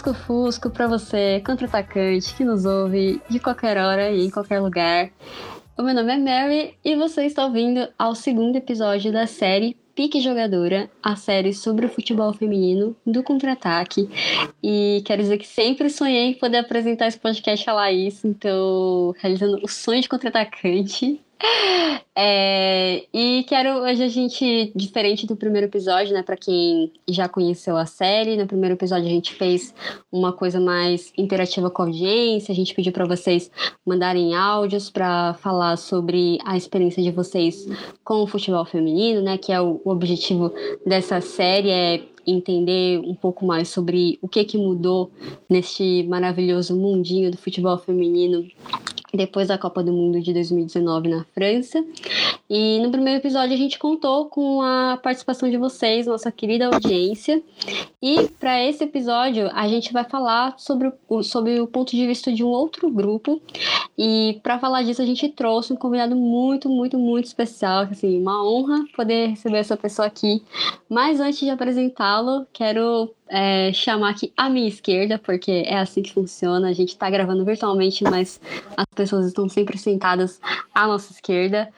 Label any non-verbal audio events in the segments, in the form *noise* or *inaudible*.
Bom lusco-fusco para você, contra-atacante, que nos ouve de qualquer hora e em qualquer lugar. O meu nome é Mary e você está ouvindo ao segundo episódio da série Pique Jogadora, a série sobre o futebol feminino do contra-ataque. E quero dizer que sempre sonhei em poder apresentar esse podcast a Laís, então realizando o sonho de contra-atacante. É, e quero hoje a gente, diferente do primeiro episódio, né, para quem já conheceu a série, no primeiro episódio a gente fez uma coisa mais interativa com a audiência, a gente pediu para vocês mandarem áudios para falar sobre a experiência de vocês com o futebol feminino, né, que é o, o objetivo dessa série é entender um pouco mais sobre o que que mudou neste maravilhoso mundinho do futebol feminino depois da Copa do Mundo de 2019 na França. E no primeiro episódio a gente contou com a participação de vocês, nossa querida audiência. E para esse episódio a gente vai falar sobre o, sobre o ponto de vista de um outro grupo. E para falar disso a gente trouxe um convidado muito, muito, muito especial, assim, uma honra poder receber essa pessoa aqui. Mas antes de apresentá-lo, quero é, chamar aqui a minha esquerda, porque é assim que funciona. A gente está gravando virtualmente, mas as pessoas estão sempre sentadas à nossa esquerda.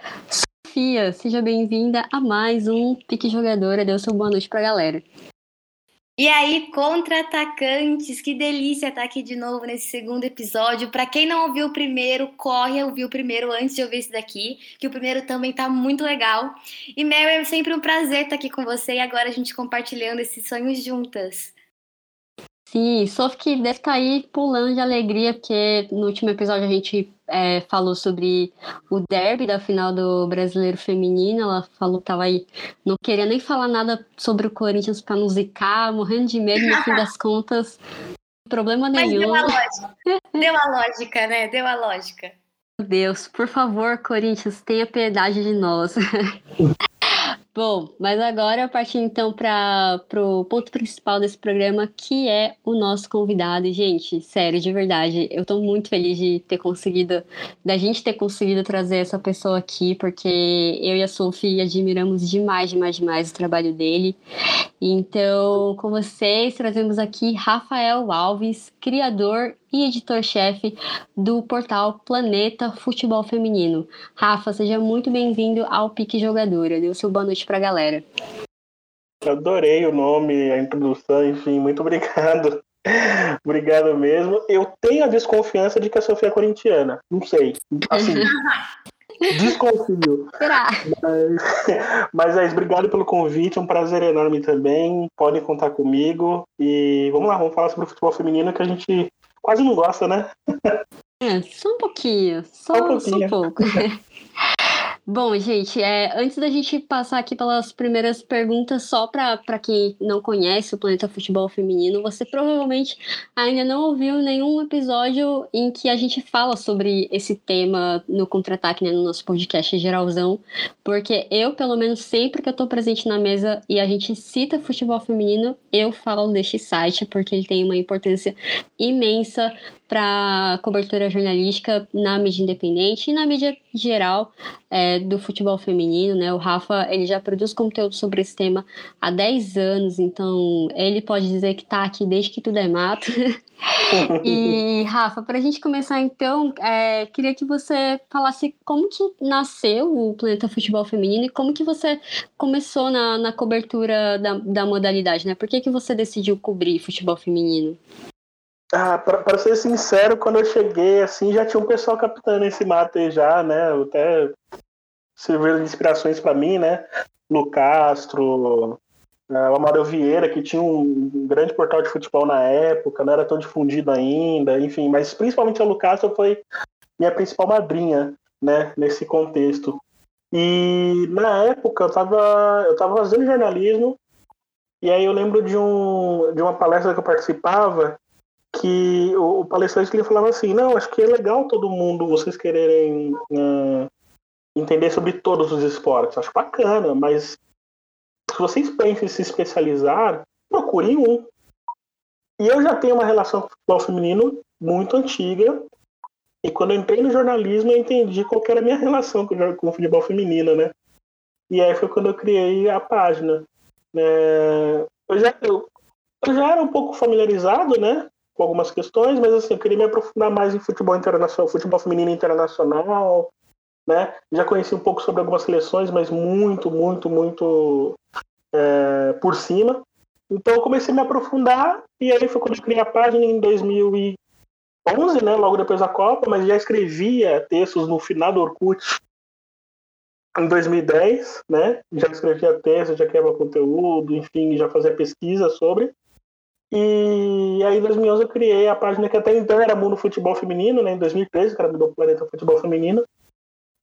Sofia, seja bem-vinda a mais um Pique Jogadora. Deu seu boa noite para a galera. E aí, contra-atacantes, que delícia estar aqui de novo nesse segundo episódio. Para quem não ouviu o primeiro, corre a ouvir o primeiro antes de ouvir esse daqui, que o primeiro também tá muito legal. E Mary, é sempre um prazer estar aqui com você e agora a gente compartilhando esses sonhos juntas. Sim, Sof que deve estar tá aí pulando de alegria, porque no último episódio a gente é, falou sobre o derby da final do Brasileiro Feminino. Ela falou que tava aí, não queria nem falar nada sobre o Corinthians para não zicar, morrendo de medo, no fim das contas, problema nenhum. Mas deu a lógica, deu a lógica, né? Deu a lógica. Meu Deus, por favor, Corinthians, tenha piedade de nós. *laughs* Bom, mas agora partindo então para o ponto principal desse programa, que é o nosso convidado. Gente, sério, de verdade, eu estou muito feliz de ter conseguido, da gente ter conseguido trazer essa pessoa aqui, porque eu e a Sophie admiramos demais, demais, demais o trabalho dele. Então, com vocês, trazemos aqui Rafael Alves, criador e editor-chefe do portal Planeta Futebol Feminino. Rafa, seja muito bem-vindo ao Pique Jogadora. O seu boa noite para a galera. Adorei o nome, a introdução, enfim, muito obrigado. *laughs* obrigado mesmo. Eu tenho a desconfiança de que a Sofia é corintiana. Não sei. Assim, *laughs* Desconfio. Será? Mas, *laughs* mas é isso, obrigado pelo convite, é um prazer enorme também. Podem contar comigo. E vamos lá, vamos falar sobre o futebol feminino que a gente quase não gosta, né? É, só um pouquinho. Só, só um, pouquinho. Só um pouco. Bom, gente, é, antes da gente passar aqui pelas primeiras perguntas, só para quem não conhece o Planeta Futebol Feminino, você provavelmente ainda não ouviu nenhum episódio em que a gente fala sobre esse tema no contra-ataque, né, no nosso podcast geralzão, porque eu, pelo menos, sempre que eu estou presente na mesa e a gente cita futebol feminino, eu falo deste site, porque ele tem uma importância imensa para cobertura jornalística na mídia independente e na mídia geral é, do futebol feminino, né? O Rafa, ele já produz conteúdo sobre esse tema há 10 anos, então ele pode dizer que está aqui desde que tudo é mato. *laughs* e, Rafa, para a gente começar então, é, queria que você falasse como que nasceu o Planeta Futebol Feminino e como que você começou na, na cobertura da, da modalidade, né? Por que, que você decidiu cobrir futebol feminino? Ah, para ser sincero, quando eu cheguei, assim, já tinha um pessoal captando esse mato aí já, né? Até serviram de inspirações para mim, né? No Castro, é, o Amadeu Vieira, que tinha um grande portal de futebol na época, não era tão difundido ainda, enfim, mas principalmente a Lucastro foi minha principal madrinha, né, nesse contexto. E na época eu estava eu tava fazendo jornalismo, e aí eu lembro de, um, de uma palestra que eu participava, que o, palestrante ele falava assim, não, acho que é legal todo mundo, vocês quererem uh, entender sobre todos os esportes, acho bacana, mas se vocês pensam em se especializar, procurem um. E eu já tenho uma relação com o futebol feminino muito antiga, e quando eu entrei no jornalismo, eu entendi qual era a minha relação com o futebol feminino, né? E aí foi quando eu criei a página. É, eu já, eu, eu já era um pouco familiarizado, né? Com algumas questões, mas assim, eu queria me aprofundar mais em futebol internacional, futebol feminino internacional, né? Já conheci um pouco sobre algumas seleções, mas muito, muito, muito é, por cima. Então eu comecei a me aprofundar e aí foi quando eu criei a página em 2011, né? Logo depois da Copa, mas já escrevia textos no final do Orkut em 2010, né? Já escrevia texto, já criava conteúdo, enfim, já fazia pesquisa sobre. E aí em 2011 eu criei a página que até então era Mundo Futebol Feminino, né? Em 2013, que era do Planeta Futebol Feminino.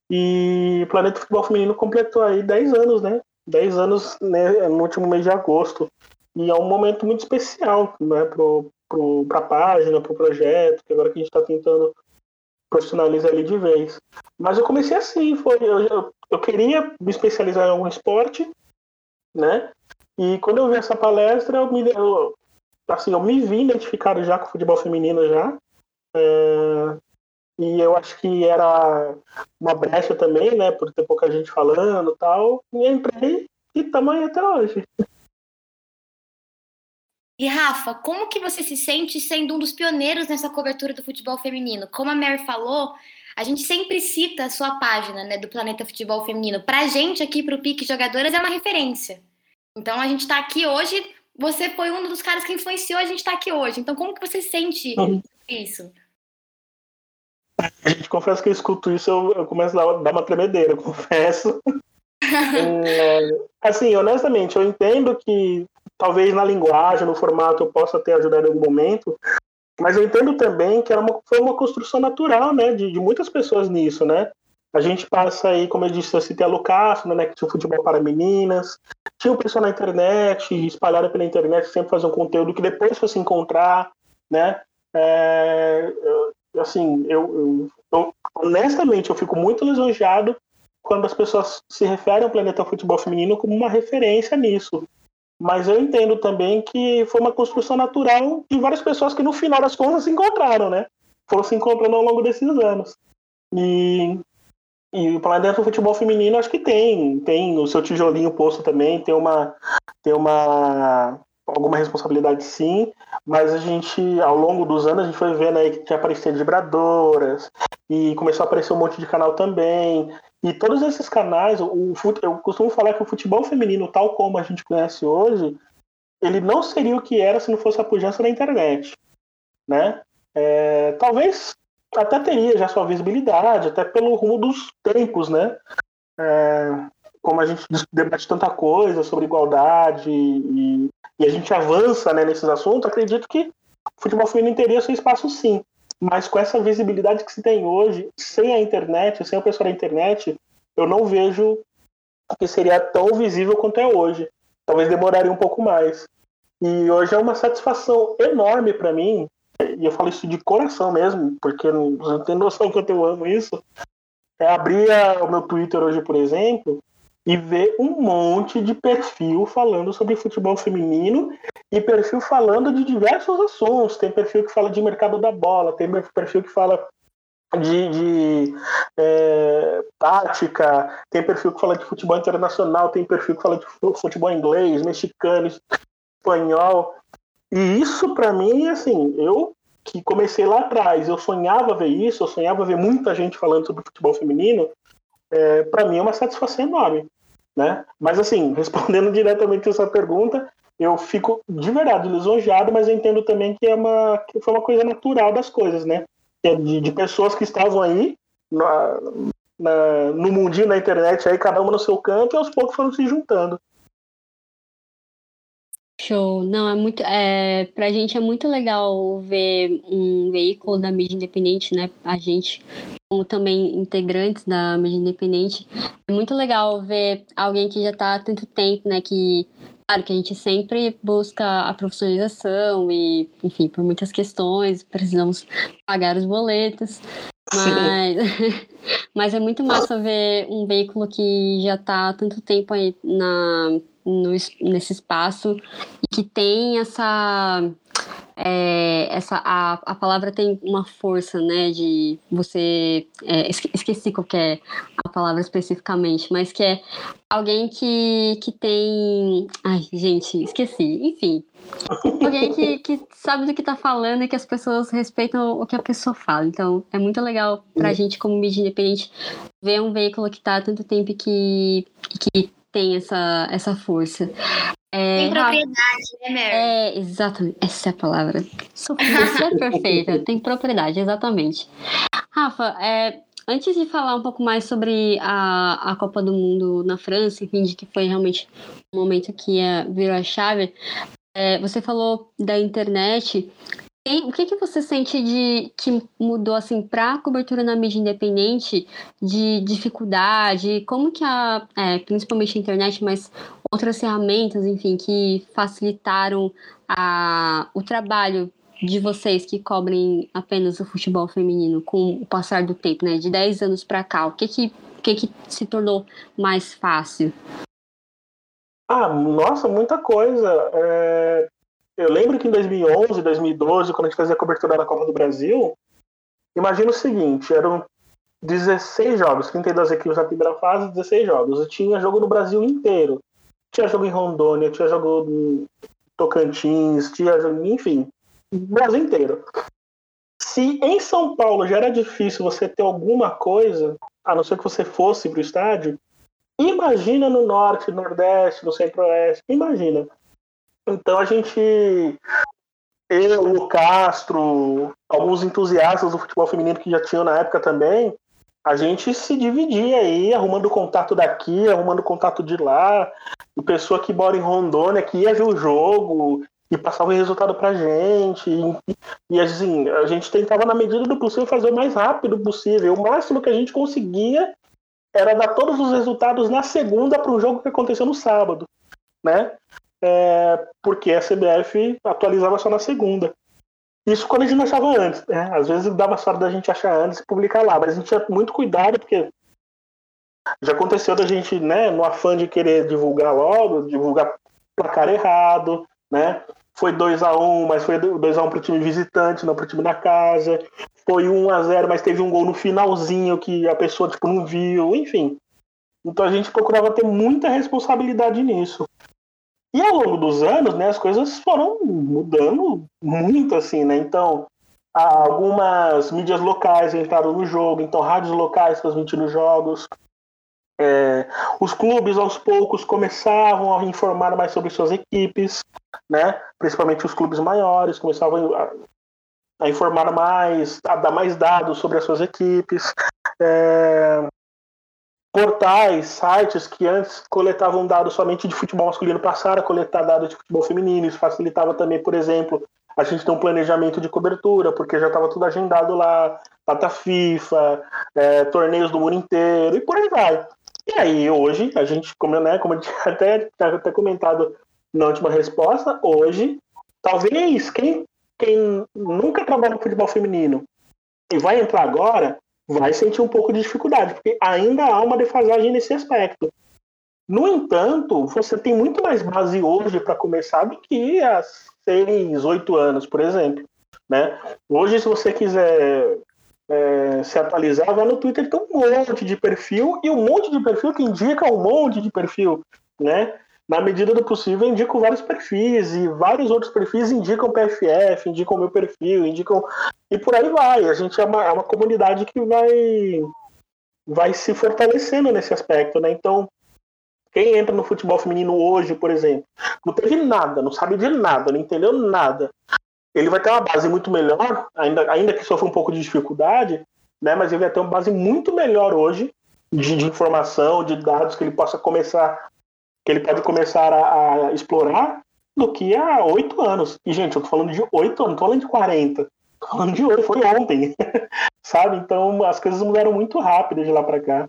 E Planeta Futebol Feminino completou aí 10 anos, né? 10 anos né, no último mês de agosto. E é um momento muito especial né, para a página, para o projeto, que agora que a gente está tentando profissionalizar ele de vez. Mas eu comecei assim, foi eu, eu, eu, queria me especializar em algum esporte, né? E quando eu vi essa palestra, eu me, eu, assim, eu me vi identificado já com o futebol feminino já. É, e eu acho que era uma brecha também, né? Por ter pouca gente falando tal. E entrei e aí até hoje. E Rafa, como que você se sente sendo um dos pioneiros nessa cobertura do futebol feminino? Como a Mary falou, a gente sempre cita a sua página, né, do Planeta Futebol Feminino. Pra gente aqui pro Pique Jogadoras é uma referência. Então a gente tá aqui hoje, você foi um dos caras que influenciou a gente tá aqui hoje. Então como que você sente uhum. isso? A gente confessa que eu escuto isso, eu, eu começo a dar uma tremedeira, *laughs* confesso. é, assim, honestamente, eu entendo que talvez na linguagem, no formato, eu possa ter ajudado em algum momento, mas eu entendo também que era uma, foi uma construção natural, né, de, de muitas pessoas nisso, né? A gente passa aí, como eu disse, eu citei a Lucas, né, que tinha futebol para meninas, tinha o pessoal na internet, espalhado pela internet, sempre fazendo um conteúdo que depois foi se encontrar, né? É, assim, eu, eu, honestamente, eu fico muito lisonjeado quando as pessoas se referem ao Planeta Futebol Feminino como uma referência nisso. Mas eu entendo também que foi uma construção natural de várias pessoas que no final das contas se encontraram, né? Foram se encontrando ao longo desses anos. E, e o Planeta Futebol Feminino acho que tem, tem o seu tijolinho posto também, tem uma, tem uma alguma responsabilidade sim, mas a gente, ao longo dos anos, a gente foi vendo aí que tinha aparecido vibradoras, e começou a aparecer um monte de canal também. E todos esses canais, o, eu costumo falar que o futebol feminino, tal como a gente conhece hoje, ele não seria o que era se não fosse a pujança da internet. Né? É, talvez até teria já sua visibilidade, até pelo rumo dos tempos, né? É, como a gente debate tanta coisa sobre igualdade e, e a gente avança né, nesses assuntos, acredito que o futebol feminino teria seu espaço sim. Mas com essa visibilidade que se tem hoje, sem a internet, sem o pessoal da internet, eu não vejo que seria tão visível quanto é hoje. Talvez demoraria um pouco mais. E hoje é uma satisfação enorme para mim, e eu falo isso de coração mesmo, porque não, não tem noção quanto eu amo isso. É abrir o meu Twitter hoje, por exemplo, e ver um monte de perfil falando sobre futebol feminino e perfil falando de diversos assuntos. Tem perfil que fala de mercado da bola, tem perfil que fala de, de é, tática, tem perfil que fala de futebol internacional, tem perfil que fala de futebol inglês, mexicano, espanhol. E isso para mim, assim, eu que comecei lá atrás, eu sonhava ver isso, eu sonhava ver muita gente falando sobre futebol feminino, é, para mim é uma satisfação enorme. Né? Mas assim, *laughs* respondendo diretamente essa pergunta, eu fico de verdade lisonjeado, mas eu entendo também que é uma que foi uma coisa natural das coisas, né? É de, de pessoas que estavam aí na, na, no mundinho da internet aí, cada uma no seu canto, e aos poucos foram se juntando. Show. Não, é muito. É, pra gente é muito legal ver um veículo da mídia independente, né? A gente, como também integrantes da mídia independente, é muito legal ver alguém que já está há tanto tempo, né? Que, claro, que a gente sempre busca a profissionalização e, enfim, por muitas questões, precisamos pagar os boletos. Mas, *laughs* mas é muito massa ver um veículo que já está há tanto tempo aí na, no, nesse espaço e que tem essa é, essa a, a palavra tem uma força né de você é, esqueci qual é a palavra especificamente mas que é alguém que, que tem ai gente esqueci enfim alguém que, que sabe do que tá falando e que as pessoas respeitam o que a pessoa fala. Então, é muito legal pra uhum. gente, como mídia independente, ver um veículo que tá há tanto tempo que, que tem essa, essa força. É, tem propriedade, né, Mary? É, exatamente. Essa é a palavra. Sofia, você é perfeita. Tem propriedade, exatamente. Rafa, é, antes de falar um pouco mais sobre a, a Copa do Mundo na França, enfim, de que foi realmente um momento que é, virou a chave, é, você falou da internet. O que, que você sente de que mudou assim para a cobertura na mídia independente de dificuldade? Como que a, é, principalmente a internet, mas outras ferramentas, enfim, que facilitaram a, o trabalho de vocês que cobrem apenas o futebol feminino com o passar do tempo, né? De 10 anos para cá, o que que, que que se tornou mais fácil? Ah, nossa, muita coisa. É... Eu lembro que em 2011, 2012, quando a gente fazia a cobertura da Copa do Brasil, imagina o seguinte, eram 16 jogos, 32 equipes na primeira fase, 16 jogos. Eu tinha jogo no Brasil inteiro. Tinha jogo em Rondônia, tinha jogo em Tocantins, tinha jogo, enfim, Brasil inteiro. Se em São Paulo já era difícil você ter alguma coisa, a não ser que você fosse para o estádio, imagina no norte, nordeste, no centro-oeste, imagina. Então a gente, eu, o Castro, alguns entusiastas do futebol feminino que já tinham na época também, a gente se dividia aí, arrumando contato daqui, arrumando contato de lá, e pessoa que mora em Rondônia, que ia ver o jogo e passava o resultado pra gente. E, e assim, a gente tentava, na medida do possível, fazer o mais rápido possível. O máximo que a gente conseguia era dar todos os resultados na segunda para o jogo que aconteceu no sábado, né? É, porque a CBF atualizava só na segunda. Isso quando a gente não achava antes, né? Às vezes dava sorte da gente achar antes e publicar lá, mas a gente tinha muito cuidado, porque já aconteceu da gente, né, no afã de querer divulgar logo, divulgar placar errado, né? Foi 2 a 1 um, mas foi 2 a 1 um pro time visitante, não pro time da casa. Foi 1 um a 0 mas teve um gol no finalzinho que a pessoa, tipo, não viu, enfim. Então a gente procurava ter muita responsabilidade nisso. E ao longo dos anos, né, as coisas foram mudando muito, assim, né? Então, algumas mídias locais entraram no jogo, então rádios locais transmitindo jogos. É, os clubes, aos poucos, começavam a informar mais sobre suas equipes, né? principalmente os clubes maiores, começavam a, a informar mais, a dar mais dados sobre as suas equipes. É, portais, sites que antes coletavam dados somente de futebol masculino passaram a coletar dados de futebol feminino. Isso facilitava também, por exemplo, a gente ter um planejamento de cobertura, porque já estava tudo agendado lá, data FIFA, é, torneios do mundo inteiro e por aí vai. E aí, hoje, a gente, como, né, como gente até, até comentado na última resposta, hoje, talvez quem, quem nunca trabalha no futebol feminino e vai entrar agora, vai sentir um pouco de dificuldade, porque ainda há uma defasagem nesse aspecto. No entanto, você tem muito mais base hoje para começar do que há seis, oito anos, por exemplo. Né? Hoje, se você quiser é, se atualizar, vai no Twitter, tem um monte de perfil e um monte de perfil que indica um monte de perfil. Né? Na medida do possível, eu indico vários perfis e vários outros perfis indicam PFF, indicam meu perfil, indicam. E por aí vai. A gente é uma, é uma comunidade que vai, vai se fortalecendo nesse aspecto. Né? Então, quem entra no futebol feminino hoje, por exemplo, não teve nada, não sabe de nada, não entendeu nada. Ele vai ter uma base muito melhor, ainda, ainda que sofra um pouco de dificuldade, né? mas ele vai ter uma base muito melhor hoje de, de informação, de dados que ele possa começar, que ele pode começar a, a explorar do que há oito anos. E, gente, eu tô falando de oito anos, não tô falando de 40. Tô falando de hoje, foi ontem. *laughs* Sabe? Então as coisas mudaram muito rápido de lá para cá.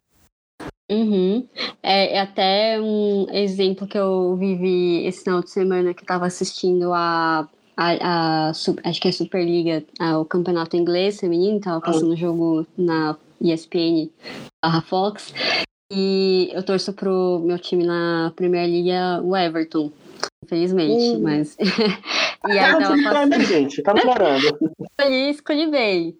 Uhum. É, é, até um exemplo que eu vivi esse final de semana que estava assistindo a, a, a, acho que é a Superliga, a, o campeonato inglês feminino, estava passando o jogo na ESPN barra Fox. E eu torço pro meu time na Premier League, o Everton, infelizmente, hum. mas. *laughs* e aí tava passando... gente, tá melhorando. *laughs* Escolhi, escolhi bem.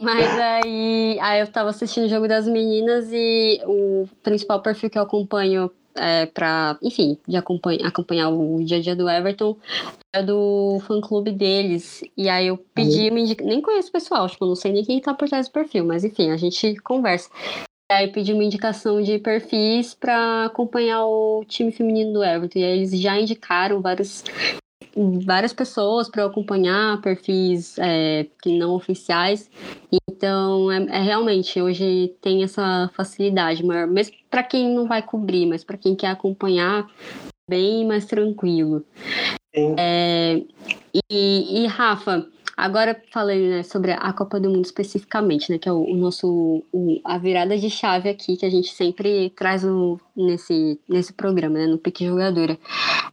Mas aí, aí eu tava assistindo o jogo das meninas e o principal perfil que eu acompanho é, para, enfim, de acompanhar, acompanhar o dia a dia do Everton, é do fã-clube deles. E aí eu pedi uhum. uma indicação, nem conheço o pessoal, tipo, não sei nem quem tá por trás do perfil, mas enfim, a gente conversa. E aí pedi uma indicação de perfis para acompanhar o time feminino do Everton. E aí eles já indicaram vários várias pessoas para acompanhar perfis é, que não oficiais. Então, é, é, realmente hoje tem essa facilidade maior, mesmo para quem não vai cobrir, mas para quem quer acompanhar, bem mais tranquilo. É, e, e, Rafa, agora falei né, sobre a Copa do Mundo especificamente, né, que é o, o nosso o, a virada de chave aqui que a gente sempre traz o, nesse, nesse programa, né, no Pique Jogadora.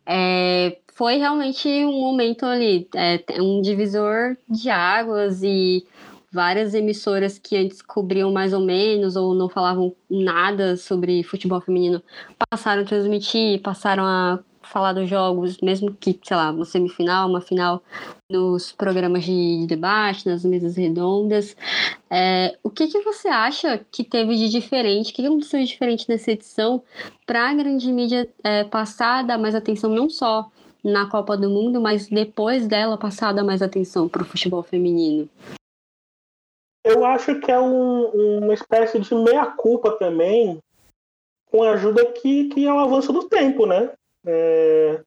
É, foi realmente um momento ali, é, um divisor de águas e várias emissoras que antes cobriam mais ou menos ou não falavam nada sobre futebol feminino passaram a transmitir, passaram a falar dos jogos, mesmo que, sei lá, uma semifinal, uma final, nos programas de debate, nas mesas redondas. É, o que, que você acha que teve de diferente? O que aconteceu de diferente nessa edição para a grande mídia é, passar dar mais atenção não só na Copa do Mundo, mas depois dela passar a dar mais atenção para o futebol feminino? Eu acho que é um, uma espécie de meia-culpa também, com a ajuda que, que é o avanço do tempo, né? É,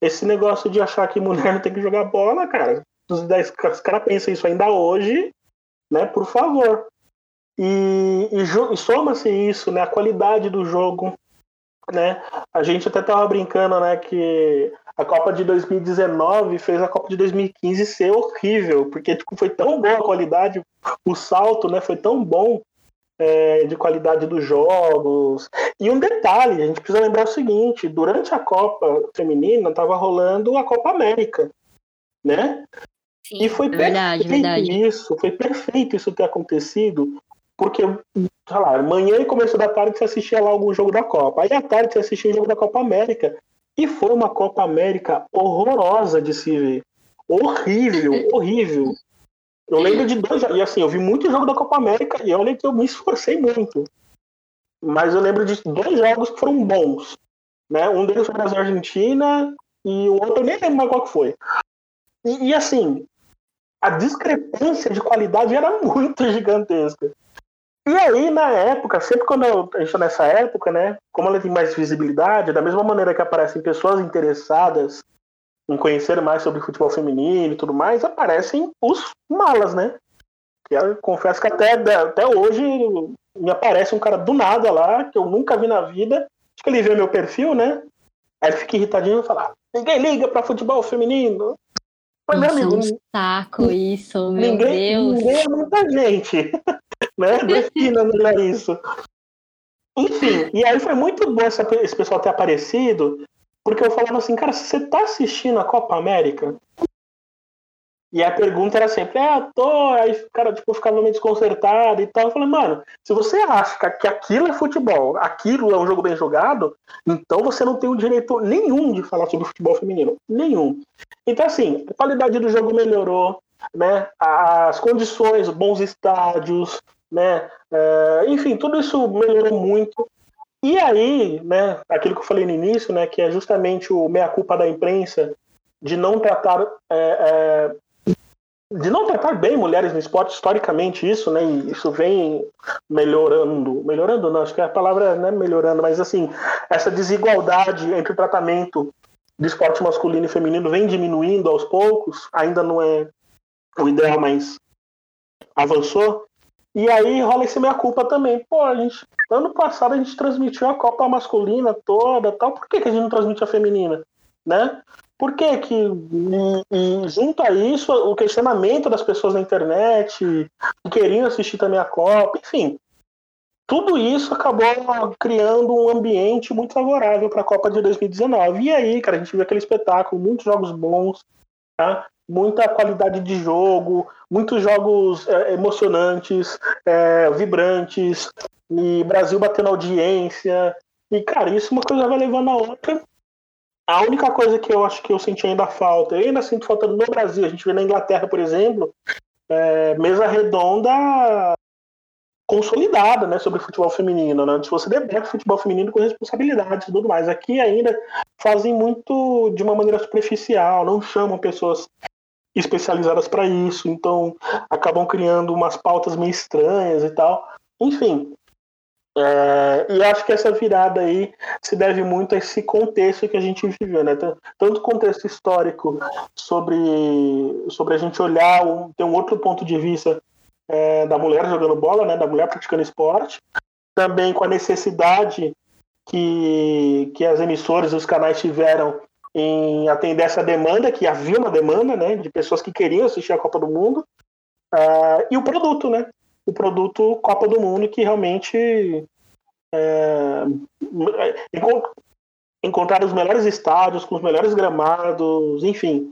esse negócio de achar que mulher não tem que jogar bola, cara, os, os caras pensam isso ainda hoje, né? Por favor. E, e, e soma-se isso, né? A qualidade do jogo, né? A gente até tava brincando, né? Que a Copa de 2019 fez a Copa de 2015 ser horrível, porque tipo, foi tão boa a qualidade, o salto né, foi tão bom é, de qualidade dos jogos. E um detalhe, a gente precisa lembrar o seguinte: durante a Copa Feminina estava rolando a Copa América, né? Sim, e foi verdade, perfeito verdade. isso, foi perfeito isso ter acontecido, porque, sei lá, manhã e começo da tarde você assistia lá algum jogo da Copa, aí à tarde você assistia o jogo da Copa América. E foi uma Copa América horrorosa de se ver. Horrível, horrível. Eu lembro de dois E assim, eu vi muito jogo da Copa América e olha que eu me esforcei muito. Mas eu lembro de dois jogos que foram bons. Né? Um deles foi Brasil-Argentina e o outro eu nem lembro mais qual que foi. E, e assim, a discrepância de qualidade era muito *laughs* gigantesca. E aí, na época, sempre quando eu, a gente tá nessa época, né? Como ela tem mais visibilidade, da mesma maneira que aparecem pessoas interessadas em conhecer mais sobre futebol feminino e tudo mais, aparecem os malas, né? Que eu confesso que até, até hoje me aparece um cara do nada lá, que eu nunca vi na vida. Acho que ele vê meu perfil, né? Aí ele fica irritadinho e fala: ninguém liga pra futebol feminino. Mas, meu amigo. Um saco isso, meu ninguém, Deus. Ninguém é muita gente. *laughs* né? Defina melhor isso. Enfim, e aí foi muito bom esse pessoal ter aparecido, porque eu falava assim, cara, você tá assistindo a Copa América? E a pergunta era sempre, é, tô. Aí cara tipo, ficava meio desconcertado e tal. Eu falei, mano, se você acha que aquilo é futebol, aquilo é um jogo bem jogado, então você não tem o direito nenhum de falar sobre futebol feminino. Nenhum. Então, assim, a qualidade do jogo melhorou, né? As condições, bons estádios, né? É, enfim, tudo isso melhorou muito. E aí, né, aquilo que eu falei no início, né, que é justamente o meia-culpa da imprensa de não tratar é, é, de não tratar bem mulheres no esporte historicamente isso, né, e isso vem melhorando, melhorando não, acho que a palavra não é melhorando, mas assim, essa desigualdade entre o tratamento do esporte masculino e feminino vem diminuindo aos poucos, ainda não é o ideal, mas avançou. E aí rola esse meia culpa também. Pô, a gente, ano passado a gente transmitiu a Copa masculina toda, tal. Por que, que a gente não transmite a feminina? Né? Por que que, e, junto a isso, o questionamento das pessoas na internet, que queriam assistir também a Copa, enfim, tudo isso acabou criando um ambiente muito favorável para a Copa de 2019. E aí, cara, a gente viu aquele espetáculo, muitos jogos bons, tá? Muita qualidade de jogo, muitos jogos é, emocionantes, é, vibrantes, e Brasil batendo audiência. E, cara, isso uma coisa vai levando a outra. A única coisa que eu acho que eu senti ainda falta, eu ainda sinto falta no Brasil, a gente vê na Inglaterra, por exemplo, é, mesa redonda consolidada, né, sobre futebol feminino, né? Se você debate futebol feminino com responsabilidade e tudo mais. Aqui ainda fazem muito de uma maneira superficial, não chamam pessoas especializadas para isso, então acabam criando umas pautas meio estranhas e tal. Enfim, é, e acho que essa virada aí se deve muito a esse contexto que a gente viveu, né? Tanto contexto histórico sobre, sobre a gente olhar, um, ter um outro ponto de vista é, da mulher jogando bola, né, da mulher praticando esporte, também com a necessidade que, que as emissoras e os canais tiveram em atender essa demanda, que havia uma demanda né, de pessoas que queriam assistir a Copa do Mundo, uh, e o produto, né? O produto Copa do Mundo, que realmente é, encontrar os melhores estádios, com os melhores gramados, enfim,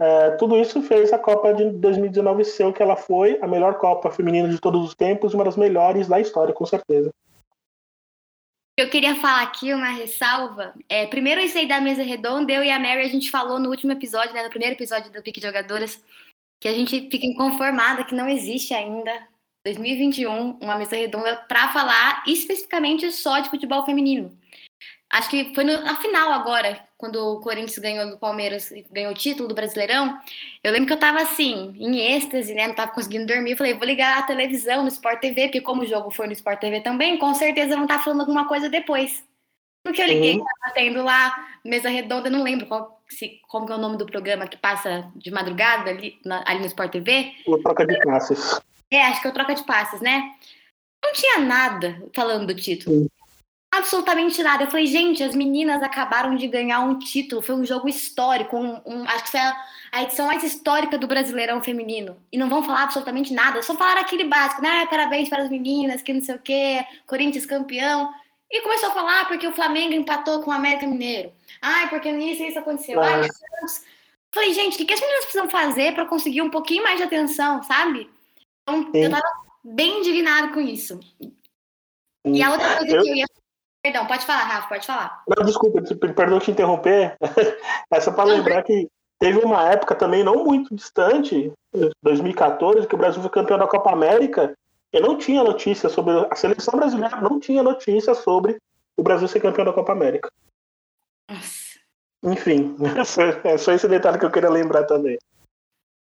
é, tudo isso fez a Copa de 2019 ser o que ela foi, a melhor Copa feminina de todos os tempos, uma das melhores da história, com certeza. Eu queria falar aqui uma ressalva. É, primeiro, isso aí da mesa redonda, eu e a Mary, a gente falou no último episódio, né, no primeiro episódio do Pique Jogadoras, que a gente fica inconformada que não existe ainda, 2021, uma mesa redonda para falar especificamente só de futebol feminino. Acho que foi no, na final agora, quando o Corinthians ganhou do Palmeiras, ganhou o título do Brasileirão. Eu lembro que eu tava assim, em êxtase, né? Não tava conseguindo dormir. Eu falei, vou ligar a televisão no Sport TV, porque como o jogo foi no Sport TV também, com certeza vão estar tá falando alguma coisa depois. Porque eu liguei, uhum. tava tendo lá, mesa redonda, não lembro qual, se, como que é o nome do programa que passa de madrugada ali, na, ali no Sport TV. O Troca de Passes. É, acho que é o Troca de Passes, né? Não tinha nada falando do título. Uhum absolutamente nada. Eu falei, gente, as meninas acabaram de ganhar um título, foi um jogo histórico, um, um, acho que foi a, a, edição mais histórica do Brasileirão Feminino. E não vão falar absolutamente nada, só falaram aquele básico, né? Parabéns para as meninas, que não sei o quê, Corinthians campeão. E começou a falar porque o Flamengo empatou com o América Mineiro. Ai, porque nisso isso aconteceu. Ai, Deus. Falei, gente, o que, que as meninas precisam fazer para conseguir um pouquinho mais de atenção, sabe? Então, Sim. eu tava bem indignado com isso. E a outra coisa eu... que eu ia Perdão, pode falar, Rafa, pode falar. Não, desculpa, perdão te interromper. *laughs* É só para lembrar que teve uma época também não muito distante, 2014, que o Brasil foi campeão da Copa América e não tinha notícia sobre a seleção brasileira, não tinha notícia sobre o Brasil ser campeão da Copa América. Nossa. Enfim, *laughs* é só esse detalhe que eu queria lembrar também.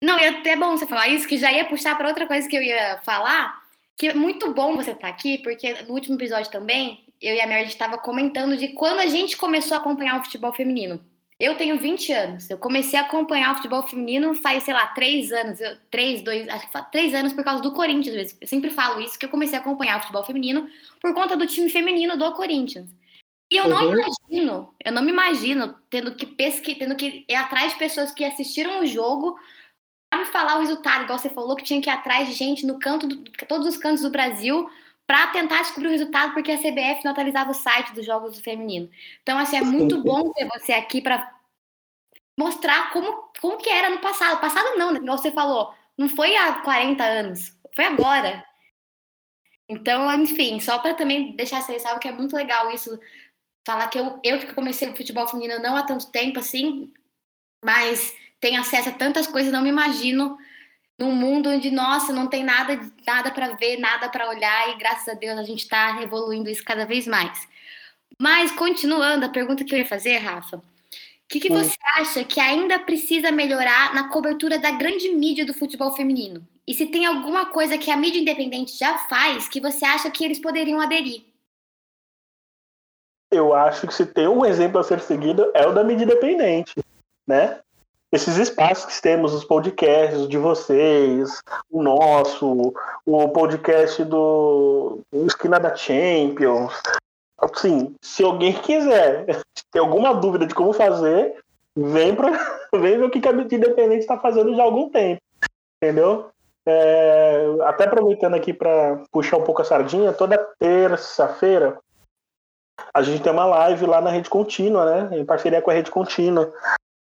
Não, é até bom você falar isso, que já ia puxar para outra coisa que eu ia falar, que é muito bom você estar aqui, porque no último episódio também eu e a Mary estava comentando de quando a gente começou a acompanhar o futebol feminino. Eu tenho 20 anos. Eu comecei a acompanhar o futebol feminino faz, sei lá, três anos. Eu, três, dois, acho que três anos por causa do Corinthians. Eu sempre falo isso, que eu comecei a acompanhar o futebol feminino por conta do time feminino do Corinthians. E eu uhum. não imagino, eu não me imagino tendo que pesquisar, tendo que ir atrás de pessoas que assistiram o jogo para me falar o resultado, igual você falou, que tinha que ir atrás de gente no canto, do, todos os cantos do Brasil para tentar descobrir o resultado, porque a CBF não atualizava o site dos jogos do feminino. Então, assim, é muito bom ter você aqui para mostrar como, como que era no passado. Passado não, né? Igual você falou, não foi há 40 anos, foi agora. Então, enfim, só para também deixar essa ressalva que é muito legal isso, falar que eu, eu que comecei o futebol feminino não há tanto tempo assim, mas tenho acesso a tantas coisas, não me imagino num mundo onde, nossa, não tem nada, nada para ver, nada para olhar, e graças a Deus a gente está evoluindo isso cada vez mais. Mas, continuando, a pergunta que eu ia fazer, Rafa, o que, que você acha que ainda precisa melhorar na cobertura da grande mídia do futebol feminino? E se tem alguma coisa que a mídia independente já faz que você acha que eles poderiam aderir? Eu acho que se tem um exemplo a ser seguido é o da mídia independente, né? Esses espaços que temos, os podcasts de vocês, o nosso, o podcast do Esquina da Champions. Assim, se alguém quiser ter alguma dúvida de como fazer, vem, pra, *laughs* vem ver o que a Independente está fazendo já há algum tempo. Entendeu? É, até aproveitando aqui para puxar um pouco a sardinha, toda terça-feira a gente tem uma live lá na Rede Contínua, né? Em parceria com a Rede Contínua.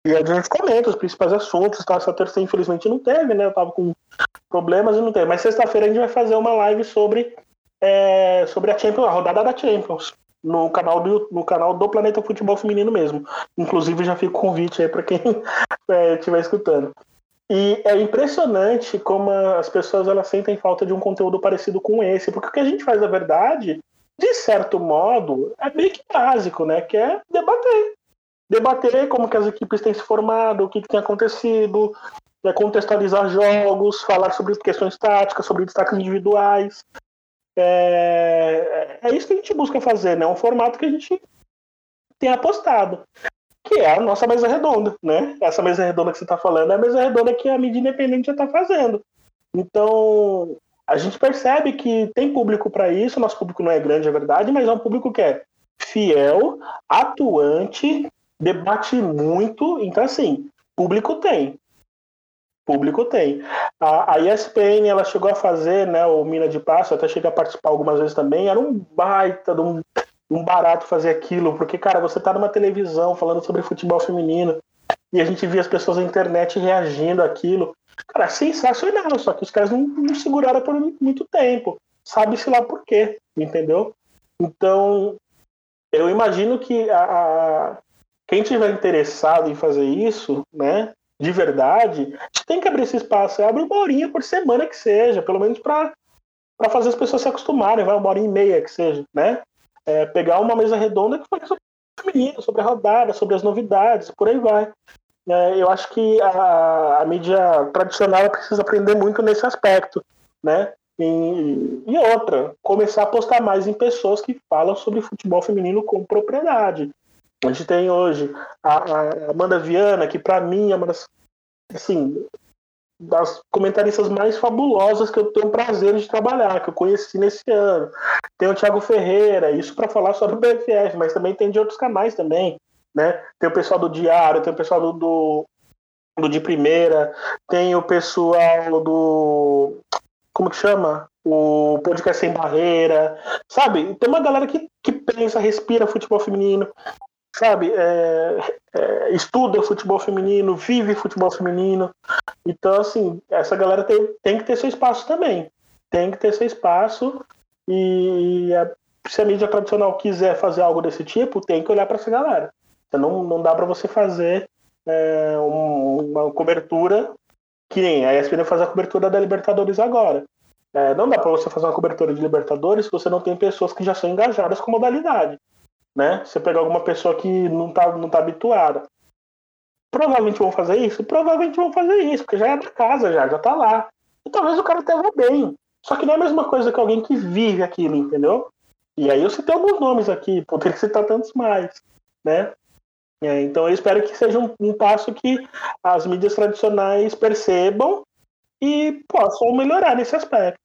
E a gente comenta os principais assuntos. Tá? Essa terça, infelizmente, não teve, né? Eu tava com problemas e não teve. Mas sexta-feira a gente vai fazer uma live sobre, é, sobre a Champions, a rodada da Champions. No canal, do, no canal do Planeta Futebol Feminino mesmo. Inclusive, já fica o convite aí para quem *laughs* estiver é, escutando. E é impressionante como as pessoas elas sentem falta de um conteúdo parecido com esse, porque o que a gente faz, na verdade, de certo modo, é meio que básico, né? Que é debater. Debater como que as equipes têm se formado, o que, que tem acontecido, né? contextualizar jogos, falar sobre questões táticas, sobre destaques individuais. É, é isso que a gente busca fazer, né? Um formato que a gente tem apostado que é a nossa mesa redonda, né? Essa mesa redonda que você está falando é a mesa redonda que a mídia independente já está fazendo. Então, a gente percebe que tem público para isso, nosso público não é grande, é verdade, mas é um público que é fiel, atuante, debate muito, então assim, público tem. Público tem. A, a ESPN ela chegou a fazer, né, o Mina de Passo, até cheguei a participar algumas vezes também, era um baita de um um barato fazer aquilo, porque, cara, você tá numa televisão falando sobre futebol feminino e a gente via as pessoas na internet reagindo àquilo. Cara, sensacional, só que os caras não, não seguraram por muito tempo. Sabe-se lá por quê, entendeu? Então, eu imagino que a, a, quem tiver interessado em fazer isso, né, de verdade, tem que abrir esse espaço. Abre uma horinha por semana que seja, pelo menos para fazer as pessoas se acostumarem, vai uma hora e meia que seja, né? é, pegar uma mesa redonda que fale sobre feminino, sobre a rodada, sobre as novidades, por aí vai. É, eu acho que a, a, mídia tradicional precisa aprender muito nesse aspecto, né? E, e, outra, começar a apostar mais em pessoas que falam sobre futebol feminino com propriedade. A gente tem hoje a, a Amanda Viana, que para mim é uma das, assim, das comentaristas mais fabulosas que eu tenho o prazer de trabalhar, que eu conheci nesse ano. Tem o Thiago Ferreira, isso para falar sobre o BFF, mas também tem de outros canais também, né? Tem o pessoal do Diário, tem o pessoal do, do, do De Primeira, tem o pessoal do... como que chama? O Podcast Sem Barreira, sabe? Tem uma galera que, que pensa, respira futebol feminino, sabe, é, é, estuda futebol feminino, vive futebol feminino. Então, assim, essa galera tem, tem que ter seu espaço também. Tem que ter seu espaço. E a, se a mídia tradicional quiser fazer algo desse tipo, tem que olhar para essa galera. Então, não, não dá para você fazer é, um, uma cobertura que nem a ESPN faz a cobertura da Libertadores agora. É, não dá para você fazer uma cobertura de Libertadores se você não tem pessoas que já são engajadas com modalidade né? Você pegar alguma pessoa que não tá, não tá habituada. Provavelmente vão fazer isso? Provavelmente vão fazer isso, porque já é da casa, já, já tá lá. E talvez o cara até vá bem. Só que não é a mesma coisa que alguém que vive aquilo, entendeu? E aí eu citei alguns nomes aqui, poderia citar tantos mais, né? É, então eu espero que seja um, um passo que as mídias tradicionais percebam e possam melhorar nesse aspecto.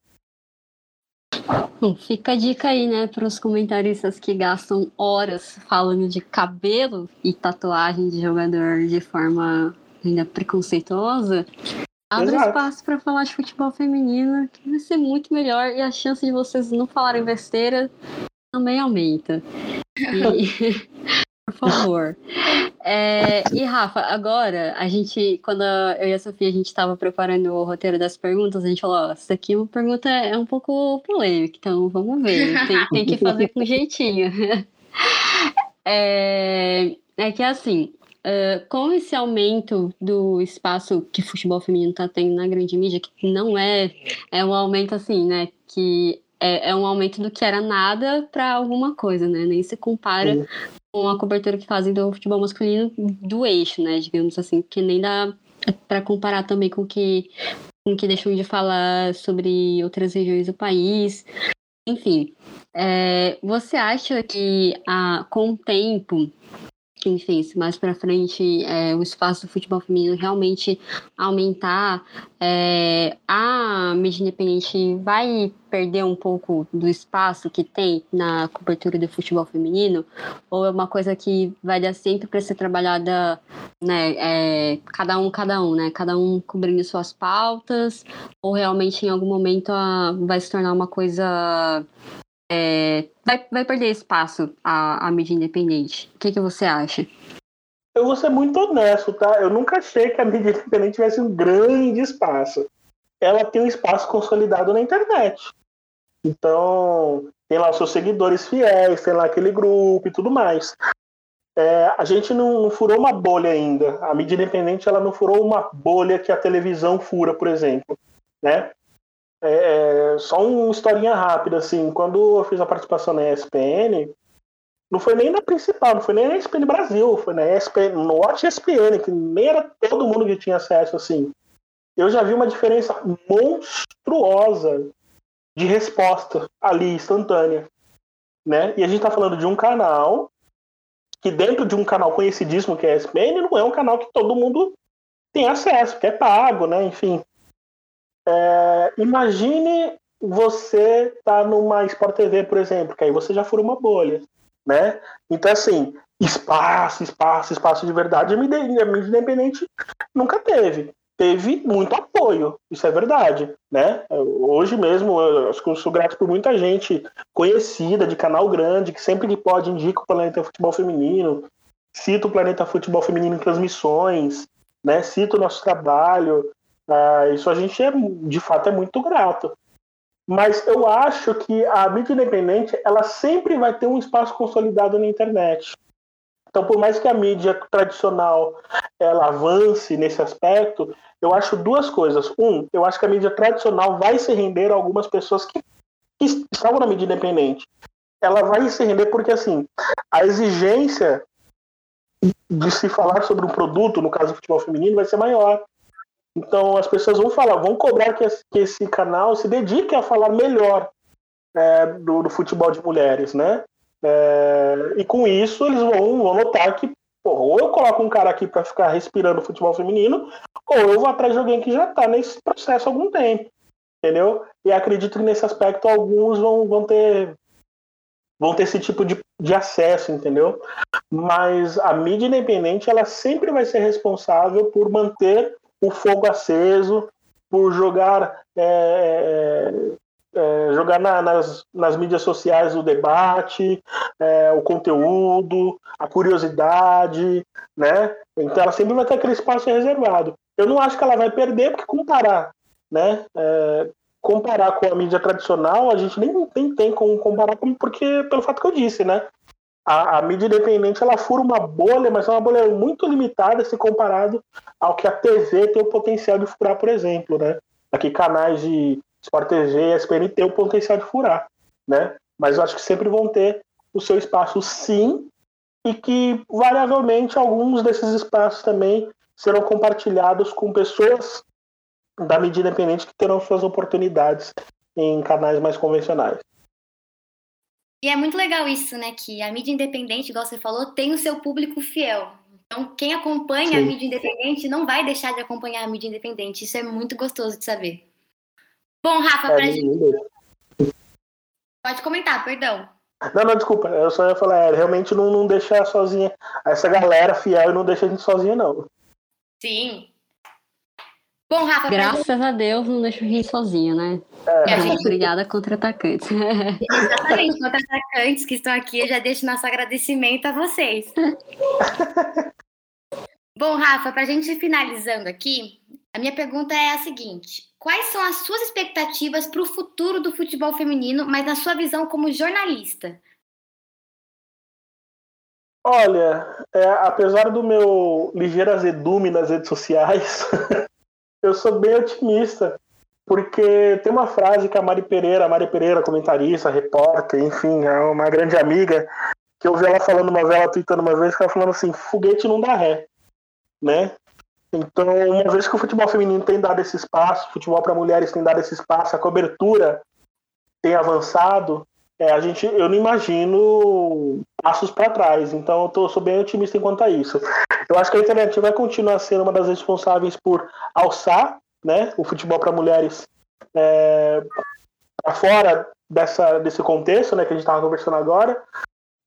Bom, fica a dica aí, né, para os comentaristas que gastam horas falando de cabelo e tatuagem de jogador de forma ainda preconceituosa. Exato. espaço para falar de futebol feminino, que vai ser muito melhor e a chance de vocês não falarem besteira também aumenta. E, *laughs* por favor. É, e Rafa, agora a gente, quando eu e a Sofia a gente estava preparando o roteiro das perguntas, a gente falou: ó, essa aqui é uma pergunta é um pouco polêmica, então vamos ver, tem, tem que fazer com jeitinho. *laughs* É, é que assim, Uh, com esse aumento do espaço que o futebol feminino está tendo na grande mídia, que não é, é um aumento assim, né? Que é, é um aumento do que era nada para alguma coisa, né? Nem se compara Sim com a cobertura que fazem do futebol masculino do eixo, né? Digamos assim, que nem dá para comparar também com que com que deixam de falar sobre outras regiões do país. Enfim, é, você acha que a, com o tempo enfim, se mais para frente é, o espaço do futebol feminino realmente aumentar, é, a mídia independente vai perder um pouco do espaço que tem na cobertura do futebol feminino? Ou é uma coisa que vai dar sempre para ser trabalhada, né, é, cada um, cada um, né? Cada um cobrindo suas pautas? Ou realmente em algum momento a, vai se tornar uma coisa é, vai, vai perder espaço a, a mídia independente. O que, que você acha? Eu vou ser muito honesto, tá? Eu nunca achei que a mídia independente tivesse um grande espaço. Ela tem um espaço consolidado na internet. Então, tem lá os seus seguidores fiéis, tem lá aquele grupo e tudo mais. é, a gente não, não, furou uma bolha ainda. A mídia independente ela não furou uma bolha que a televisão fura, por exemplo, né? É, é só uma historinha rápida, assim, quando eu fiz a participação na ESPN, não foi nem na principal, não foi nem na ESPN Brasil, foi na ESPN, no Watch ESPN, que nem era todo mundo que tinha acesso, assim. Eu já vi uma diferença monstruosa de resposta ali, instantânea, né? E a gente está falando de um canal que dentro de um canal conhecidíssimo que é a ESPN, não é um canal que todo mundo tem acesso, que é pago, né? Enfim. É, imagine você tá numa Sport TV, por exemplo, que aí você já fura uma bolha, né? Então, assim, espaço, espaço, espaço de verdade, a mídia independente nunca teve teve muito apoio, isso é verdade, né? Hoje mesmo, eu acho que eu sou grato por muita gente conhecida, de canal grande, que sempre que pode indica o Planeta Futebol Feminino, cita o Planeta Futebol Feminino em transmissões, né? Cita o nosso trabalho, ah, isso a gente é, de fato, é muito grato. Mas eu acho que a mídia independente, ela sempre vai ter um espaço consolidado na internet. Então, por mais que a mídia tradicional ela avance nesse aspecto, eu acho duas coisas. Um, eu acho que a mídia tradicional vai se render a algumas pessoas que, que estavam na mídia independente. Ela vai se render porque, assim, a exigência de se falar sobre um produto, no caso do futebol feminino, vai ser maior. Então, as pessoas vão falar, vão cobrar que esse, canal se dedique a falar melhor é, do, do futebol de mulheres, né? É, e com isso eles vão, vão notar que pô, ou eu coloco um cara aqui para ficar respirando futebol feminino, ou eu vou atrás de alguém que já está nesse processo há algum tempo. Entendeu? E acredito que nesse aspecto alguns vão, vão ter vão ter esse tipo de, de acesso, entendeu? Mas a mídia independente ela sempre vai ser responsável por manter o fogo aceso, por jogar é, é é, jogar na, nas, nas mídias sociais o debate, é, o conteúdo, a curiosidade, né? Então ela sempre vai ter aquele espaço reservado. Eu não acho que ela vai perder, porque comparar, né? É, comparar com a mídia tradicional, a gente nem, nem tem como comparar, porque pelo fato que eu disse, né? A, a, mídia independente ela fura uma bolha, mas é uma bolha muito limitada se comparado ao que a TV tem o potencial de furar, por exemplo, né? Aqui canais de Sport TV e ESPN tem o potencial de furar, né? Mas eu acho que sempre vão ter o seu espaço sim, e que variavelmente alguns desses espaços também serão compartilhados com pessoas da mídia independente que terão suas oportunidades em canais mais convencionais. E é muito legal isso, né? Que a mídia independente, igual você falou, tem o seu público fiel. Então, quem acompanha Sim. a mídia independente não vai deixar de acompanhar a mídia independente. Isso é muito gostoso de saber. Bom, Rafa, é, pra gente. Pode comentar, perdão. Não, não, desculpa. Eu só ia falar, é, realmente não, não deixar sozinha. Essa galera fiel e não deixa a gente sozinha, não. Sim. Bom, Rafa. Graças gente... a Deus não deixa a gente sozinho, né? É. Gente... Obrigada contra-atacantes. *laughs* Exatamente, contra-atacantes que estão aqui, eu já deixo nosso agradecimento a vocês. *laughs* Bom, Rafa, para a gente ir finalizando aqui, a minha pergunta é a seguinte: quais são as suas expectativas para o futuro do futebol feminino, mas na sua visão como jornalista? Olha, é, apesar do meu ligeiro azedume nas redes sociais, *laughs* eu sou bem otimista, porque tem uma frase que a Mari Pereira, a Mari Pereira, comentarista, repórter, enfim, é uma grande amiga, que eu vi ela falando uma vez, ela tweetando uma vez, que ela falando assim, foguete não dá ré, né? Então, uma vez que o futebol feminino tem dado esse espaço, o futebol para mulheres tem dado esse espaço, a cobertura tem avançado, é, a gente, eu não imagino passos para trás. Então, eu tô, sou bem otimista enquanto a isso. Eu acho que a internet vai continuar sendo uma das responsáveis por alçar né, o futebol para mulheres é, para fora dessa, desse contexto né, que a gente estava conversando agora.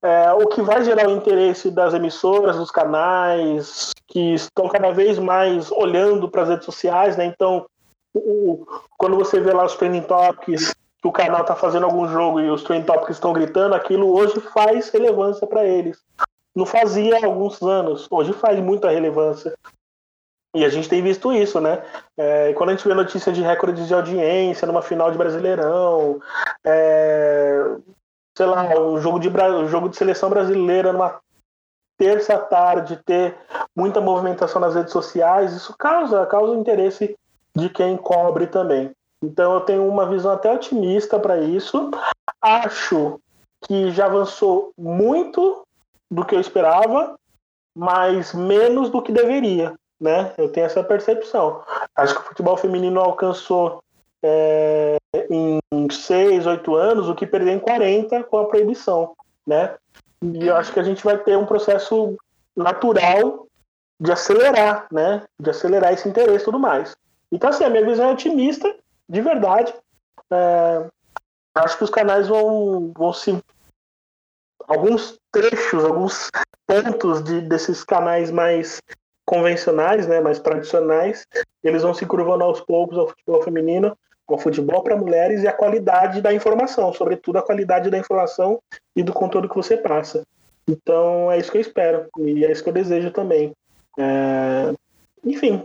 É, o que vai gerar o interesse das emissoras, dos canais, que estão cada vez mais olhando para as redes sociais, né? Então, o, quando você vê lá os trending topics, que o canal está fazendo algum jogo e os trending topics estão gritando, aquilo hoje faz relevância para eles. Não fazia há alguns anos, hoje faz muita relevância. E a gente tem visto isso, né? É, quando a gente vê notícia de recordes de audiência numa final de Brasileirão, é, sei lá, o jogo de, o jogo de seleção brasileira numa terça tarde ter muita movimentação nas redes sociais, isso causa, causa interesse de quem cobre também. Então eu tenho uma visão até otimista para isso. Acho que já avançou muito do que eu esperava, mas menos do que deveria, né? Eu tenho essa percepção. Acho que o futebol feminino alcançou é, em 6, 8 anos o que perdeu em 40 com a proibição, né? E eu acho que a gente vai ter um processo natural de acelerar, né? De acelerar esse interesse e tudo mais. Então, assim, a minha visão é otimista, de verdade. É, acho que os canais vão, vão se. Alguns trechos, alguns pontos de, desses canais mais convencionais, né, mais tradicionais, eles vão se curvando aos poucos ao futebol feminino, ao futebol para mulheres e a qualidade da informação, sobretudo a qualidade da informação e do conteúdo que você passa. Então é isso que eu espero e é isso que eu desejo também. É... Enfim.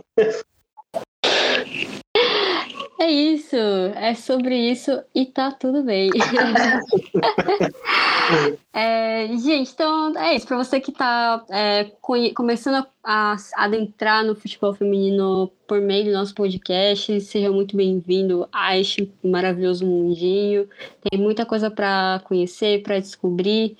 É isso, é sobre isso e tá tudo bem. *laughs* é, gente, então é isso. Para você que tá é, começando a, a adentrar no futebol feminino por meio do nosso podcast, seja muito bem-vindo a este maravilhoso mundinho. Tem muita coisa para conhecer, para descobrir.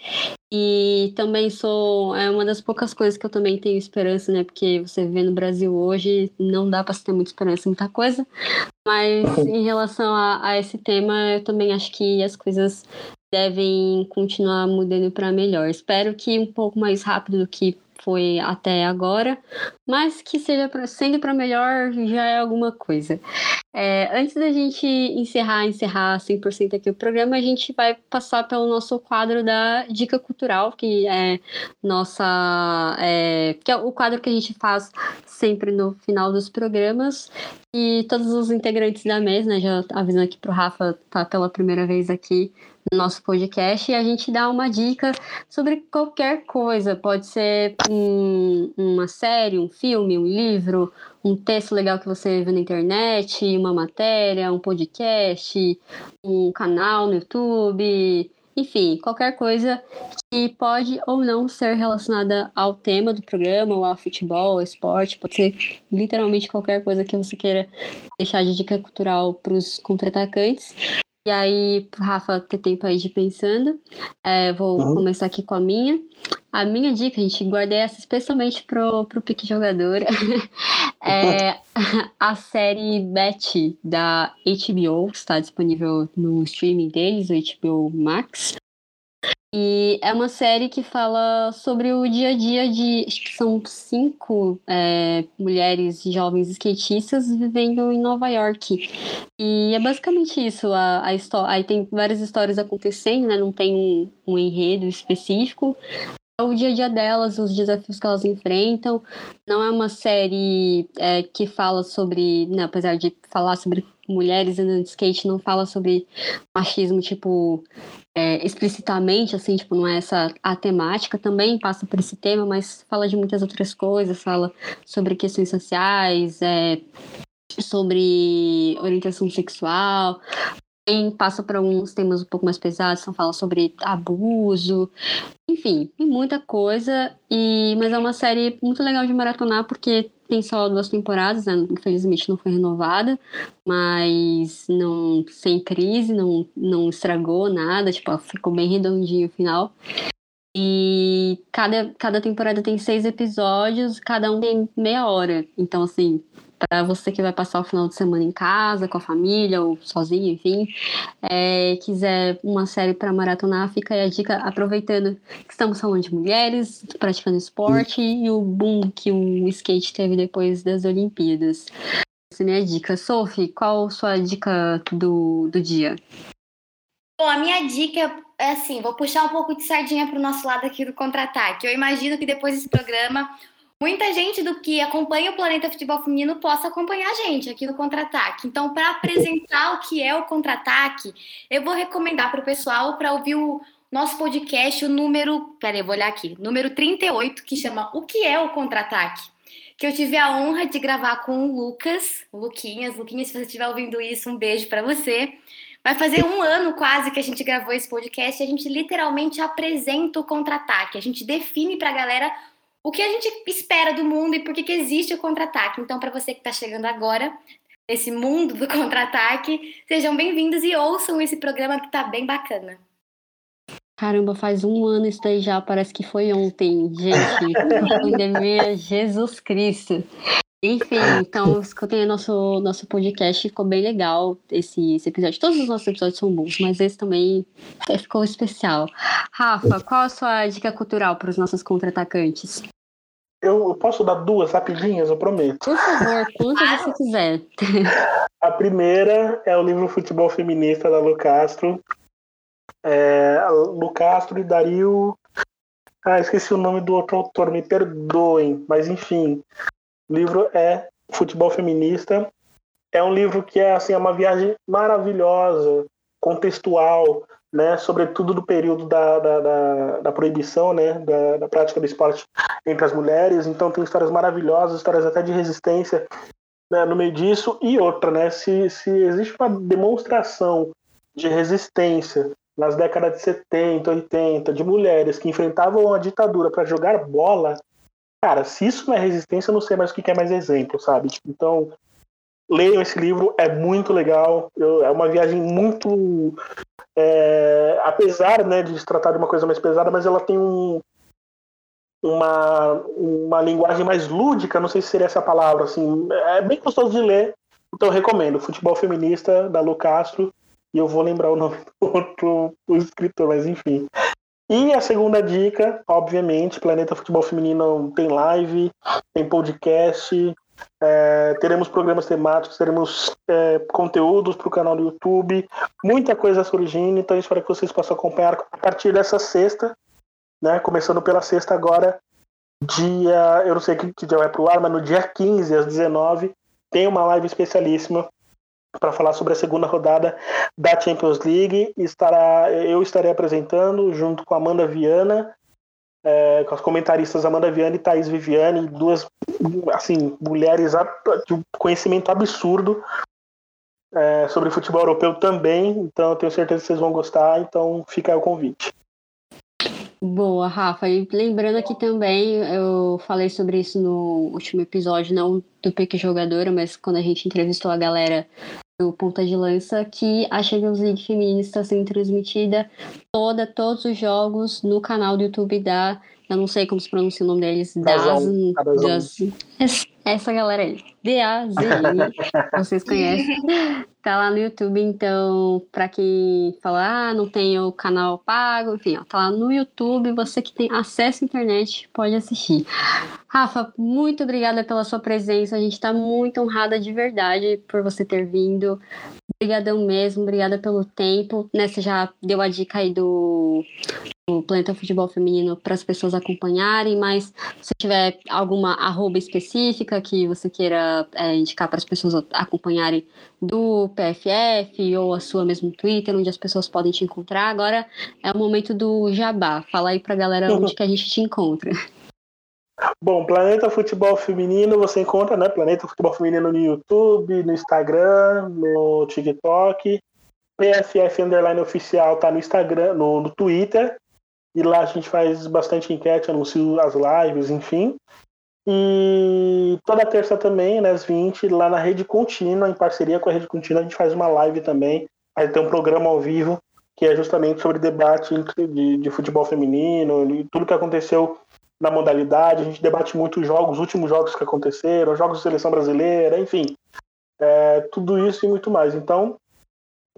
E também sou é uma das poucas coisas que eu também tenho esperança, né? Porque você vê no Brasil hoje, não dá para ter muita esperança em muita coisa. Mas em relação a, a esse tema, eu também acho que as coisas devem continuar mudando para melhor. Espero que um pouco mais rápido do que foi até agora, mas que seja pra, sendo para melhor já é alguma coisa. É, antes da gente encerrar, encerrar 100% aqui o programa, a gente vai passar pelo nosso quadro da Dica Cultural, que é nossa. É, que é o quadro que a gente faz sempre no final dos programas. E todos os integrantes da mesa, né, já avisando aqui pro Rafa, tá pela primeira vez aqui no nosso podcast e a gente dá uma dica sobre qualquer coisa. Pode ser um, uma série, um filme, um livro, um texto legal que você viu na internet, uma matéria, um podcast, um canal no YouTube. Enfim, qualquer coisa que pode ou não ser relacionada ao tema do programa, ou ao futebol, ao esporte, pode ser literalmente qualquer coisa que você queira deixar de dica cultural para os contra-atacantes. E aí, Rafa, ter tempo aí de pensando. É, vou uhum. começar aqui com a minha. A minha dica, gente, guardei essa especialmente pro, pro Pique Jogador. *laughs* é a série Betty da HBO, que está disponível no streaming deles, o HBO Max. E é uma série que fala sobre o dia a dia de. Acho que são cinco é, mulheres jovens skatistas vivendo em Nova York. E é basicamente isso. A, a aí tem várias histórias acontecendo, né? Não tem um, um enredo específico. É o dia a dia delas, os desafios que elas enfrentam. Não é uma série é, que fala sobre. Né, apesar de falar sobre mulheres andando de skate, não fala sobre machismo, tipo é, explicitamente, assim, tipo, não é essa a temática, também passa por esse tema, mas fala de muitas outras coisas, fala sobre questões sociais, é, sobre orientação sexual, passa por alguns temas um pouco mais pesados, então fala sobre abuso, enfim, muita coisa, e mas é uma série muito legal de maratonar porque tem só duas temporadas, né? infelizmente não foi renovada, mas não sem crise, não, não estragou nada, tipo, ficou bem redondinho o final. E cada, cada temporada tem seis episódios, cada um tem meia hora. Então, assim, para você que vai passar o final de semana em casa, com a família ou sozinho, enfim, é, quiser uma série para maratonar, fica aí a dica, aproveitando que estamos falando de mulheres praticando esporte e o boom que o skate teve depois das Olimpíadas. Essa é a minha dica. Sophie, qual a sua dica do, do dia? Bom, a minha dica é assim, vou puxar um pouco de sardinha para o nosso lado aqui do contra-ataque. Eu imagino que depois desse programa muita gente do que acompanha o Planeta Futebol Feminino possa acompanhar a gente aqui no Contra-Ataque. Então, para apresentar o que é o Contra-Ataque, eu vou recomendar para o pessoal para ouvir o nosso podcast, o número. Peraí, eu vou olhar aqui. Número 38, que chama O que é o Contra-Ataque? que eu tive a honra de gravar com o Lucas, o Luquinhas. Luquinhas, se você estiver ouvindo isso, um beijo para você. Vai fazer um ano quase que a gente gravou esse podcast e a gente literalmente apresenta o contra-ataque. A gente define para a galera o que a gente espera do mundo e por que, que existe o contra-ataque. Então, para você que está chegando agora, nesse mundo do *laughs* contra-ataque, sejam bem-vindos e ouçam esse programa que está bem bacana. Caramba, faz um ano isso daí já, parece que foi ontem, gente. *laughs* Pandemia, Jesus Cristo. Enfim, então escutem nosso, nosso podcast, ficou bem legal esse, esse episódio. Todos os nossos episódios são bons, mas esse também ficou especial. Rafa, qual a sua dica cultural para os nossos contra-atacantes? Eu posso dar duas rapidinhas, eu prometo. Por favor, quantas você quiser. A primeira é o livro Futebol Feminista da Lu Castro. É, Lu Castro e Dario. Ah, esqueci o nome do outro autor, me perdoem, mas enfim. O livro é Futebol Feminista. É um livro que é assim é uma viagem maravilhosa, contextual, né, sobretudo do período da, da, da, da proibição, né, da, da, prática do esporte entre as mulheres. Então tem histórias maravilhosas, histórias até de resistência né, no meio disso. E outra, né, se, se existe uma demonstração de resistência nas décadas de 70, 80, de mulheres que enfrentavam a ditadura para jogar bola, Cara, se isso não é resistência, eu não sei mais o que é mais exemplo, sabe? Então, leiam esse livro, é muito legal. Eu, é uma viagem muito. É, apesar né, de se tratar de uma coisa mais pesada, mas ela tem um, uma, uma linguagem mais lúdica, não sei se seria essa palavra. Assim, é bem gostoso de ler, então recomendo. Futebol Feminista, da Lu Castro, e eu vou lembrar o nome *laughs* do outro escritor, mas enfim. E a segunda dica, obviamente, Planeta Futebol Feminino tem live, tem podcast, é, teremos programas temáticos, teremos é, conteúdos para o canal do YouTube, muita coisa surgindo, então espero que vocês possam acompanhar a partir dessa sexta, né? Começando pela sexta agora, dia. Eu não sei que, que dia vai pro ar, mas no dia 15 às 19 tem uma live especialíssima para falar sobre a segunda rodada da Champions League. Estará, eu estarei apresentando junto com Amanda Viana, é, com as comentaristas Amanda Viana e Thaís Viviane, duas assim mulheres de conhecimento absurdo é, sobre futebol europeu também. Então eu tenho certeza que vocês vão gostar. Então fica aí o convite. Boa, Rafa. E lembrando aqui também, eu falei sobre isso no último episódio, não do Pique Jogadora, mas quando a gente entrevistou a galera do Ponta de Lança, que a Champions League Feminina está sendo transmitida toda, todos os jogos no canal do YouTube da. Eu não sei como se pronuncia o nome deles. Das, das, essa galera aí. D-A-Z-I. vocês *laughs* conhecem. Tá lá no YouTube, então, para quem fala, ah, não tem o canal pago, enfim, ó, tá lá no YouTube, você que tem acesso à internet pode assistir. Rafa, muito obrigada pela sua presença, a gente tá muito honrada de verdade por você ter vindo. Obrigadão mesmo, obrigada pelo tempo. Né, você já deu a dica aí do, do Planeta Futebol Feminino para as pessoas acompanharem, mas se tiver alguma arroba específica que você queira é, indicar para as pessoas acompanharem do PFF ou a sua mesmo Twitter, onde as pessoas podem te encontrar, agora é o momento do jabá. Fala aí para a galera *laughs* onde que a gente te encontra. Bom, Planeta Futebol Feminino você encontra, né? Planeta Futebol Feminino no YouTube, no Instagram, no TikTok. PFF Underline Oficial tá no Instagram, no, no Twitter. E lá a gente faz bastante enquete, anuncia as lives, enfim. E toda terça também, né, às 20, lá na Rede Contínua, em parceria com a Rede Contínua, a gente faz uma live também. Aí tem um programa ao vivo, que é justamente sobre debate de, de futebol feminino, e tudo que aconteceu na modalidade. A gente debate muito os jogos, os últimos jogos que aconteceram, jogos de seleção brasileira, enfim. É, tudo isso e muito mais. Então,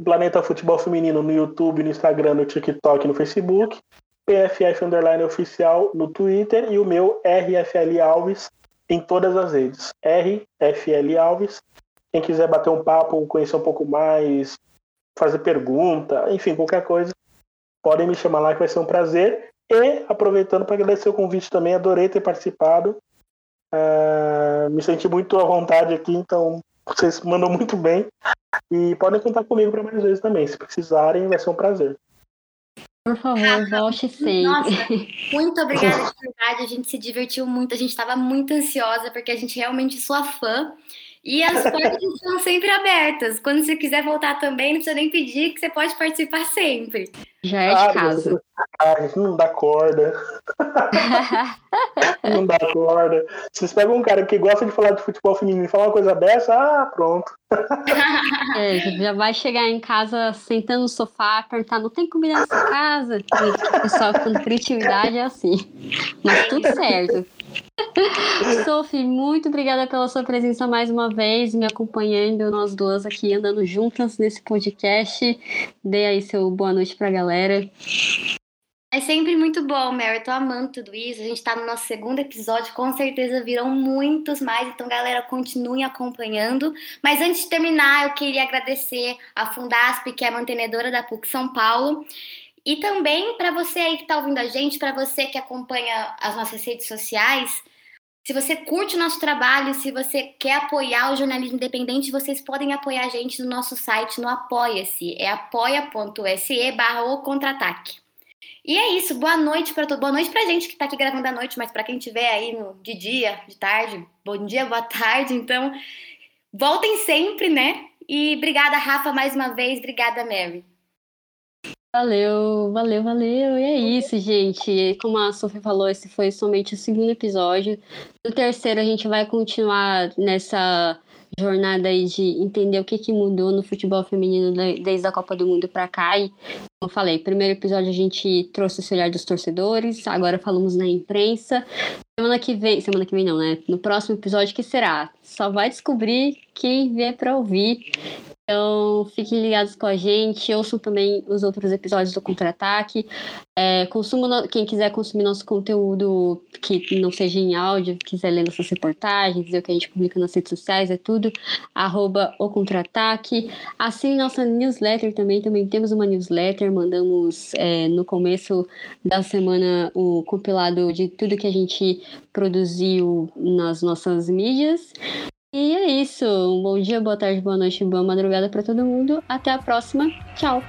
Planeta Futebol Feminino no YouTube, no Instagram, no TikTok, no Facebook. PFF Underline Oficial no Twitter e o meu RFL Alves em todas as redes. RFL Alves. Quem quiser bater um papo, conhecer um pouco mais, fazer pergunta, enfim, qualquer coisa, podem me chamar lá que vai ser um prazer. E aproveitando para agradecer o convite também, adorei ter participado. Uh, me senti muito à vontade aqui, então vocês mandam muito bem. E podem contar comigo para mais vezes também. Se precisarem, vai ser um prazer. Por favor, volte sempre. Nossa, muito obrigada de *laughs* verdade. A gente se divertiu muito. A gente estava muito ansiosa porque a gente realmente sua fã. E as *laughs* portas estão sempre abertas. Quando você quiser voltar também, não precisa nem pedir, que você pode participar sempre. Já é de ah, casa. Ai, não dá corda. *laughs* não dá corda. Vocês pegam um cara que gosta de falar de futebol feminino e falar uma coisa dessa, ah, pronto. *laughs* É, já vai chegar em casa sentando no sofá, perguntar, não tem comida nessa casa? O pessoal com criatividade é assim. Mas tudo certo. *laughs* Sophie, muito obrigada pela sua presença mais uma vez, me acompanhando, nós duas aqui andando juntas nesse podcast. Dê aí seu boa noite pra galera. É sempre muito bom, Mary. Eu tô amando tudo isso. A gente tá no nosso segundo episódio, com certeza virão muitos mais. Então, galera, continuem acompanhando. Mas antes de terminar, eu queria agradecer a Fundasp, que é a mantenedora da PUC São Paulo. E também para você aí que está ouvindo a gente, para você que acompanha as nossas redes sociais, se você curte o nosso trabalho, se você quer apoiar o jornalismo independente, vocês podem apoiar a gente no nosso site, no Apoia-se. É apoia.se barra o contra-ataque. E é isso, boa noite para todo Boa noite pra gente que está aqui gravando à noite, mas para quem estiver aí no, de dia, de tarde, bom dia, boa *laughs* tarde. Então, voltem sempre, né? E obrigada, Rafa, mais uma vez. Obrigada, Mary. Valeu, valeu, valeu. E é isso, gente. Como a Sofia falou, esse foi somente o segundo episódio. No terceiro, a gente vai continuar nessa jornada aí de entender o que, que mudou no futebol feminino desde a Copa do Mundo para cá. E, eu falei, primeiro episódio a gente trouxe esse olhar dos torcedores, agora falamos na imprensa. Semana que vem, semana que vem não, né? No próximo episódio, que será? Só vai descobrir quem vier para ouvir. Então, fiquem ligados com a gente, ouçam também os outros episódios do Contra-Ataque. É, no... Quem quiser consumir nosso conteúdo que não seja em áudio, quiser ler nossas reportagens, ver o que a gente publica nas redes sociais, é tudo, arroba o Contra-Ataque. Assine nossa newsletter também, também temos uma newsletter, mandamos é, no começo da semana o compilado de tudo que a gente produziu nas nossas mídias. E é isso. Um bom dia, boa tarde, boa noite, boa madrugada para todo mundo. Até a próxima. Tchau.